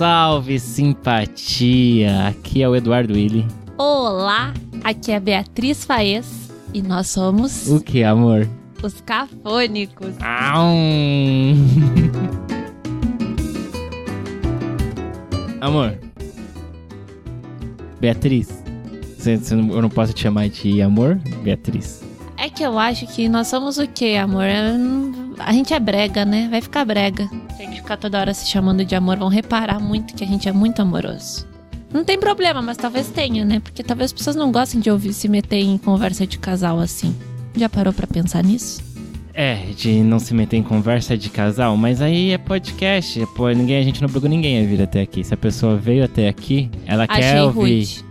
salve simpatia! Aqui é o Eduardo Willi. Olá, aqui é a Beatriz Faes e nós somos O que, amor? os Cafônicos. Aum. amor. Beatriz. Eu não posso te chamar de amor, Beatriz? É que eu acho que nós somos o quê, amor? A gente é brega, né? Vai ficar brega. Tem que ficar toda hora se chamando de amor. Vão reparar muito que a gente é muito amoroso. Não tem problema, mas talvez tenha, né? Porque talvez as pessoas não gostem de ouvir se meter em conversa de casal assim. Já parou pra pensar nisso? É, de não se meter em conversa de casal, mas aí é podcast. Pô, ninguém, a gente não obrigou ninguém a vir até aqui. Se a pessoa veio até aqui, ela quer Achei ouvir. rude.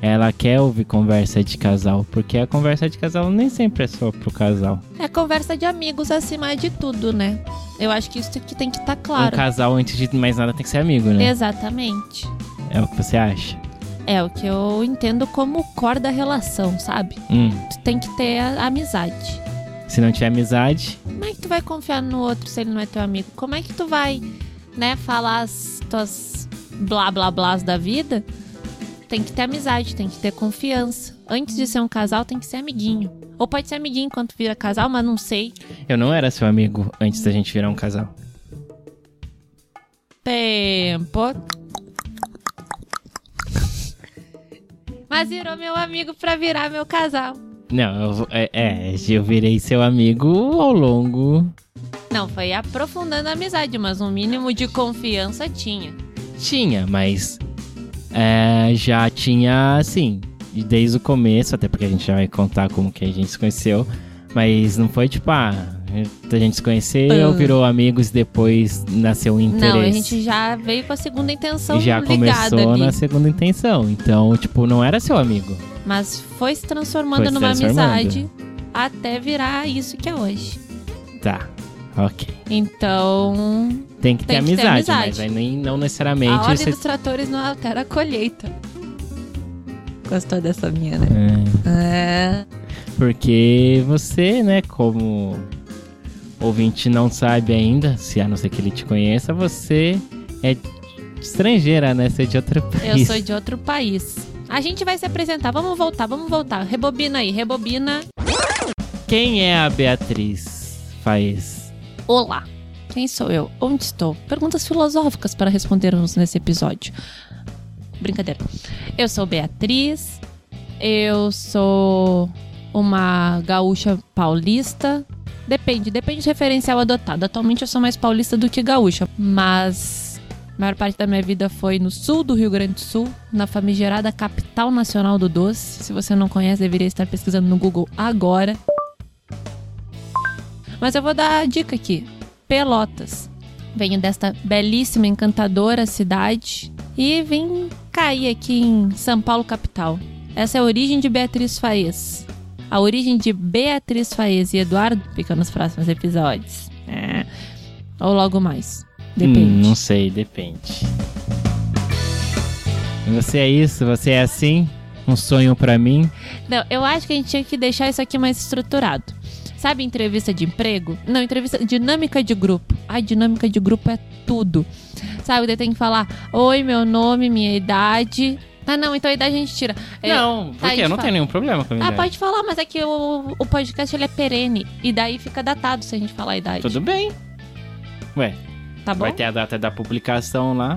Ela quer ouvir conversa de casal, porque a conversa de casal nem sempre é só pro casal. É conversa de amigos acima de tudo, né? Eu acho que isso que tem que estar Um claro. casal, antes de mais nada, tem que ser amigo, né? Exatamente. É o que você acha? É o que eu entendo como o core da relação, sabe? Hum. Tu tem que ter a amizade. Se não tiver amizade, Como é que tu vai confiar no outro se ele não é teu amigo? Como é que tu vai, né, falar as tuas blá blá blás da vida? Tem que ter amizade, tem que ter confiança. Antes de ser um casal, tem que ser amiguinho. Ou pode ser amiguinho enquanto vira casal, mas não sei. eu não era seu amigo antes da gente virar um casal. Tempo. Mas virou meu amigo pra virar meu casal. Não, eu, é, é, eu virei seu amigo ao longo. Não, foi aprofundando a amizade, mas um mínimo de confiança tinha. Tinha, mas é, já tinha, assim, desde o começo, até porque a gente já vai contar como que a gente se conheceu, mas não foi tipo, ah, a gente se conheceu, Ah. virou amigos, depois nasceu um interesse. Não, a gente já veio com a segunda intenção já começou ali. na segunda intenção. Então, tipo, não era seu amigo. Mas foi se transformando Foi se numa transformando. amizade até virar isso que é hoje. Tá, ok. Então, Tem que ter, Tem que ter amizade, amizade. mas aí nem, não a necessariamente. ordem você- dos tratores não altera a colheita. Gostou dessa minha, né? É, É. porque você, né, como ouvinte não sabe ainda, se a não ser que ele te conheça, você é estrangeira, né? Você é de outro Eu país. sou de outro país. A gente vai se apresentar. Vamos voltar, vamos voltar. Rebobina aí, rebobina. Quem é a Beatriz Faes? Olá. Quem sou eu? Onde estou? Perguntas filosóficas para respondermos nesse episódio. Brincadeira. Eu sou Beatriz. Eu sou uma gaúcha paulista. Depende, depende do referencial adotado. Atualmente eu sou mais paulista do que gaúcha, mas a maior parte da minha vida foi no sul do Rio Grande do Sul, na famigerada capital nacional do doce. Se você não conhece, deveria estar pesquisando no Google agora. Mas eu vou dar a dica aqui. Pelotas. Venho desta belíssima, encantadora cidade e vim cair aqui em São Paulo, capital. Essa é a origem de Beatriz Faes. A origem de Beatriz Faes e Eduardo fica nos próximos episódios. É. Ou logo mais. Depende. Hum, não sei, depende. Você é isso? Você é assim? Um sonho pra mim? Não, eu acho que a gente tinha que deixar isso aqui mais estruturado. Sabe entrevista de emprego? Não, entrevista dinâmica de grupo. Ai, dinâmica de grupo é tudo. Sabe, daí tem que falar: "Oi, meu nome, minha idade". Ah, não, então a idade a gente tira. É, não, tá, porque a gente eu não fala. tenho nenhum problema com a minha Ah, idade. pode falar, mas é que o, o podcast ele é perene e daí fica datado se a gente falar a idade. Tudo bem. Ué, Tá bom? vai ter a data da publicação lá.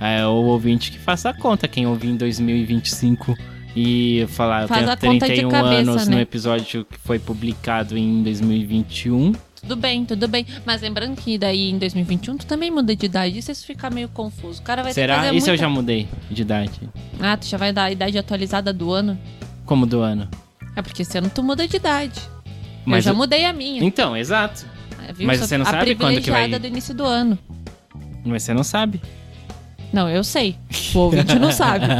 É o ouvinte que faça a conta. Quem ouvir em 2025 e falar, eu Faz tenho conta de 31 cabeça, anos né? no episódio que foi publicado em 2021. Tudo bem, tudo bem. Mas lembrando que daí em 2021 tu também muda de idade. Isso fica meio confuso. O cara vai Será? Isso eu muita... já mudei de idade. Ah, tu já vai dar a idade atualizada do ano? Como do ano. É porque esse ano tu muda de idade. Mas eu já eu- mudei a minha. Então, exato. É, mas você não a sabe quando que vai- do início do ano. Mas você não sabe. Não, eu sei. O ouvinte não sabe.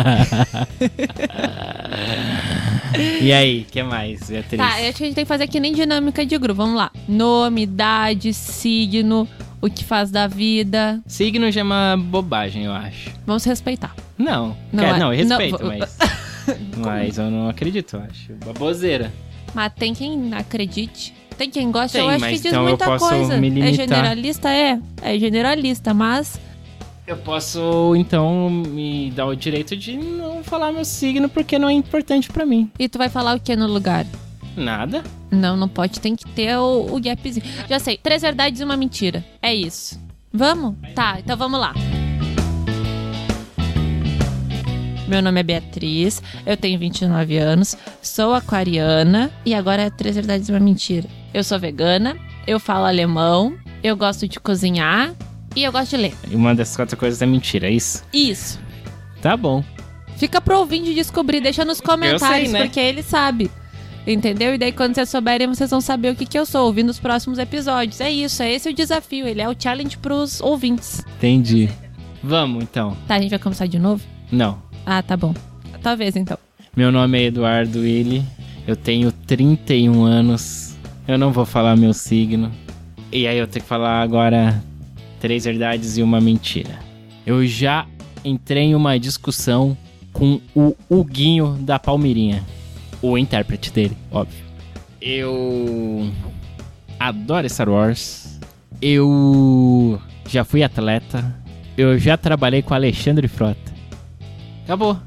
E aí, o que mais, Beatriz? Tá, eu acho que a gente tem que fazer que nem dinâmica de grupo. Vamos lá. Nome, idade, signo, o que faz da vida. Signo já é uma bobagem, eu acho. Vamos respeitar. Não, Não quer- é- não, eu não, respeito, vou- mas. mas eu não acredito, eu acho. Baboseira. Mas tem quem acredite. Tem quem gosta. Tem, eu acho que diz então muita coisa. É generalista? É. É generalista, mas Eu posso, então, me dar o direito de não falar meu signo porque não é importante pra mim. E tu vai falar o que no lugar? Nada. Não, não pode. Tem que ter o, o gapzinho. Já sei. Três verdades e uma mentira. É isso. Vamos? Tá, então vamos lá. Meu nome é Beatriz, eu tenho 29 anos, sou aquariana e agora é três verdades e uma mentira. Eu sou vegana, eu falo alemão, eu gosto de cozinhar e eu gosto de ler. E uma dessas quatro coisas é mentira, é isso? Isso. Tá bom. Fica pro ouvinte descobrir, deixa nos comentários, né? porque ele sabe. Entendeu? E daí, quando vocês souberem, vocês vão saber o que, que eu sou, ouvindo os próximos episódios. É isso, é esse o desafio. Ele é o challenge pros ouvintes. Entendi. Vamos, então. Tá, a gente vai começar de novo? Não. Ah, tá bom. Talvez então. Meu nome é Eduardo Willi. Eu tenho 31 anos. Eu não vou falar meu signo. E aí eu tenho que falar agora três verdades e uma mentira. Eu já entrei em uma discussão com o Huguinho da Palmeirinha. O intérprete dele, óbvio. Eu adoro Star Wars. Eu já fui atleta. Eu já trabalhei com Alexandre Frota. Acabou.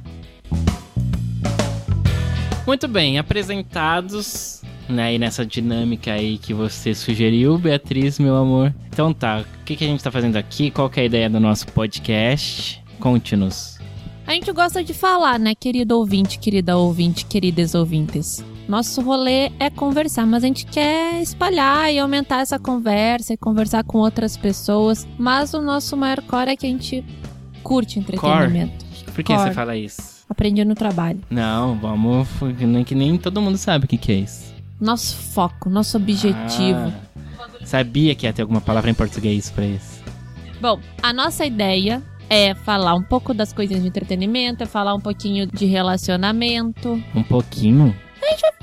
Muito bem, apresentados, né, nessa dinâmica aí que você sugeriu, Beatriz, meu amor. Então tá, que, que a gente tá fazendo aqui? Qual que é a ideia do nosso podcast? Conte-nos. A gente gosta de falar, né, querido ouvinte, querida ouvinte, queridas ouvintes. Nosso rolê é conversar, mas a gente quer espalhar e aumentar essa conversa e conversar com outras pessoas. Mas o nosso maior core é que a gente curte entretenimento. Por que Cor. você fala isso? Aprendi no trabalho. Não, vamos. Que nem todo mundo sabe o que, que é isso. Nosso foco, nosso objetivo. Ah, sabia que ia ter alguma palavra em português pra isso. Bom, a nossa ideia é falar um pouco das coisinhas de entretenimento, é falar um pouquinho de relacionamento. Um pouquinho?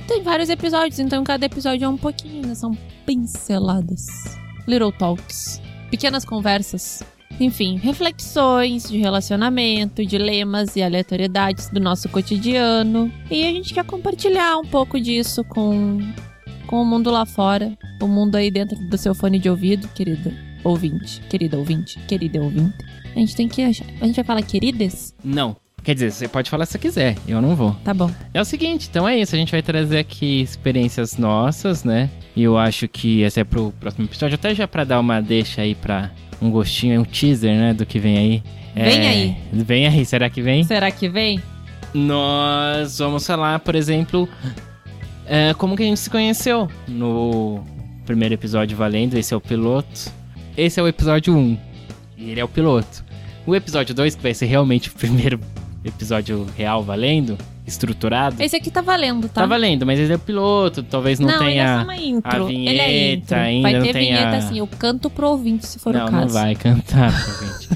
Tem vários episódios, então cada episódio é um pouquinho, né? São pinceladas. Little talks. Pequenas conversas. Enfim, reflexões de relacionamento, dilemas e aleatoriedades do nosso cotidiano. E a gente quer compartilhar um pouco disso com, com o mundo lá fora. O mundo aí dentro do seu fone de ouvido, querido ouvinte. Querida ouvinte, querida ouvinte. A gente tem que achar. A gente vai falar queridas? Não. Quer dizer, você pode falar se você quiser, eu não vou. Tá bom. É o seguinte, então é isso, a gente vai trazer aqui experiências nossas, né? E eu acho que esse é pro próximo episódio, até já pra dar uma deixa aí pra um gostinho, um teaser, né, do que vem aí. Vem É, aí. Vem aí, será que vem? Será que vem? Nós vamos falar, por exemplo, é, como que a gente se conheceu no primeiro episódio valendo, esse é o piloto. Esse é o episódio 1, e ele é o piloto. O episódio 2, que vai ser realmente o primeiro episódio real valendo, estruturado, Esse aqui tá valendo, tá? tá valendo, mas ele é o piloto, talvez não, ele é tenha... só uma intro. a ele é vinheta intro. ainda, Vai não ter vinheta a- assim, eu canto pro ouvinte, se for não, o caso. não vai cantar, gente.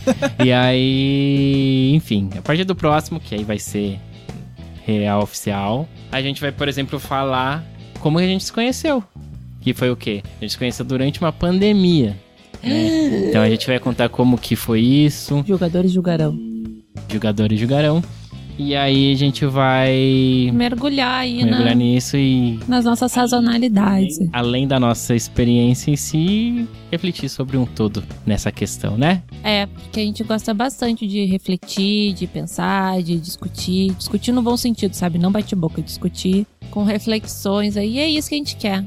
e aí, enfim, a partir do próximo, que aí vai ser real oficial, a gente vai, por exemplo, falar como a gente se conheceu. Que foi o quê? A gente se conheceu durante uma pandemia. né? Então a gente vai contar como que foi isso, Jogadores julgarão. jogadores jogarão. E aí a gente vai Mergulhar aí mergulhar na, nisso e nas nossas sazonalidades. além da nossa experiência em si, refletir sobre um todo nessa questão, né? É, porque a gente gosta bastante de refletir, de pensar, de discutir. Discutir no bom sentido, sabe? Não bate-boca, discutir com reflexões aí. E é isso que a gente quer.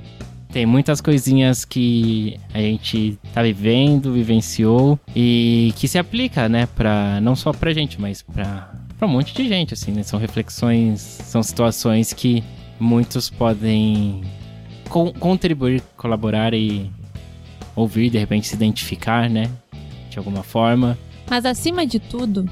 Tem muitas coisinhas que a gente tá vivendo, vivenciou e que se aplica, né, para não só pra gente, mas pra, pra um monte de gente, assim, né? São reflexões, são situações que muitos podem con- contribuir, colaborar e ouvir, de repente se identificar, né, de alguma forma. Mas acima de tudo,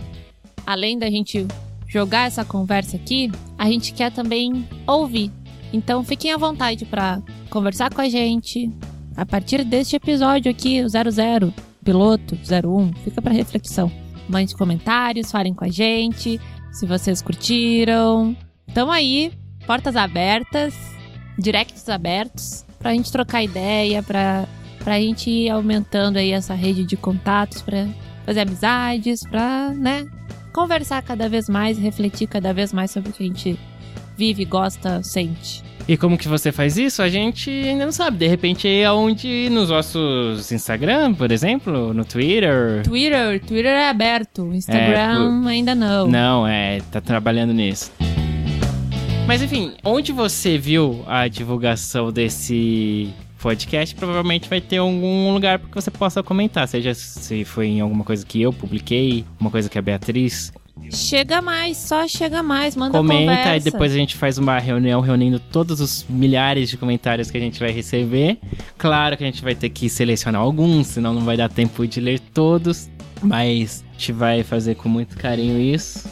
além da gente jogar essa conversa aqui, a gente quer também ouvir. Então fiquem à vontade para conversar com a gente. A partir deste episódio aqui, o 00, piloto 01, fica para reflexão. Mande comentários, falem com a gente, se vocês curtiram. Tamo aí, portas abertas, directs abertos, pra gente trocar ideia, pra, pra gente ir aumentando aí essa rede de contatos, pra fazer amizades, pra, né, conversar cada vez mais, refletir cada vez mais sobre o que a gente vive, gosta, sente. E como que você faz isso? A gente ainda não sabe. De repente é onde nos nossos Instagram, por exemplo, no Twitter. Twitter, Twitter é aberto. Instagram ainda não. Não, é, tá trabalhando nisso. Mas enfim, onde você viu a divulgação desse podcast, provavelmente vai ter algum lugar que você possa comentar, seja se foi em alguma coisa que eu publiquei, uma coisa que a Beatriz Chega mais, só chega mais, manda comenta conversa. e depois a gente faz uma reunião reunindo todos os milhares de comentários que a gente vai receber. Claro que a gente vai ter que selecionar alguns, senão não vai dar tempo de ler todos, mas a gente vai fazer com muito carinho isso.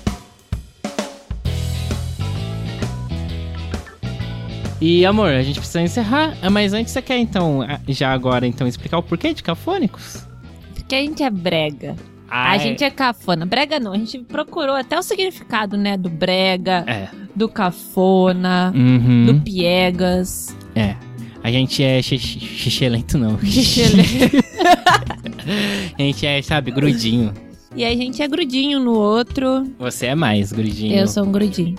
E amor, a gente precisa encerrar, Ah, mas antes você quer então, ah, já agora então explicar o porquê de cafônicos? Porque a gente é brega. A gente é cafona. Brega não, a gente procurou até o significado, né? Do brega, é. do cafona, Uhum. do piegas. É. A gente é xixi- xixelento, não. Xixelento. A gente é, sabe, grudinho. e a gente é grudinho no outro. Você é mais grudinho. Eu sou um grudinho.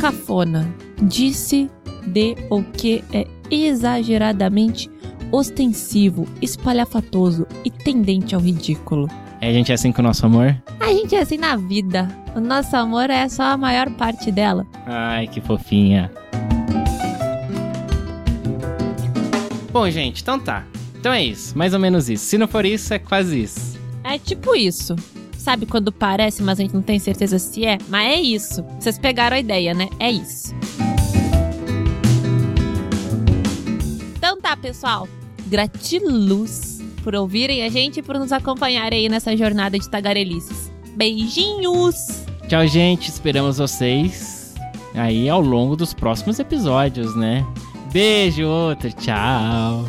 Cafona. Disse de o que é exageradamente ostensivo, espalhafatoso e tendente ao ridículo. É, a gente é assim com o nosso amor? A gente é assim na vida. O nosso amor é só a maior parte dela. Ai, que fofinha. Bom, gente, então tá. Então é isso, mais ou menos isso. Se não for isso, é quase isso. É tipo isso. Sabe quando parece, mas a gente não tem certeza se é? Mas é isso. Vocês pegaram a ideia, né? É isso. Pessoal. Gratiluz por ouvirem a gente e por nos acompanharem aí nessa jornada de tagarelices. Beijinhos! Tchau, gente. Esperamos vocês aí ao longo dos próximos episódios, né? Beijo, outro. Tchau.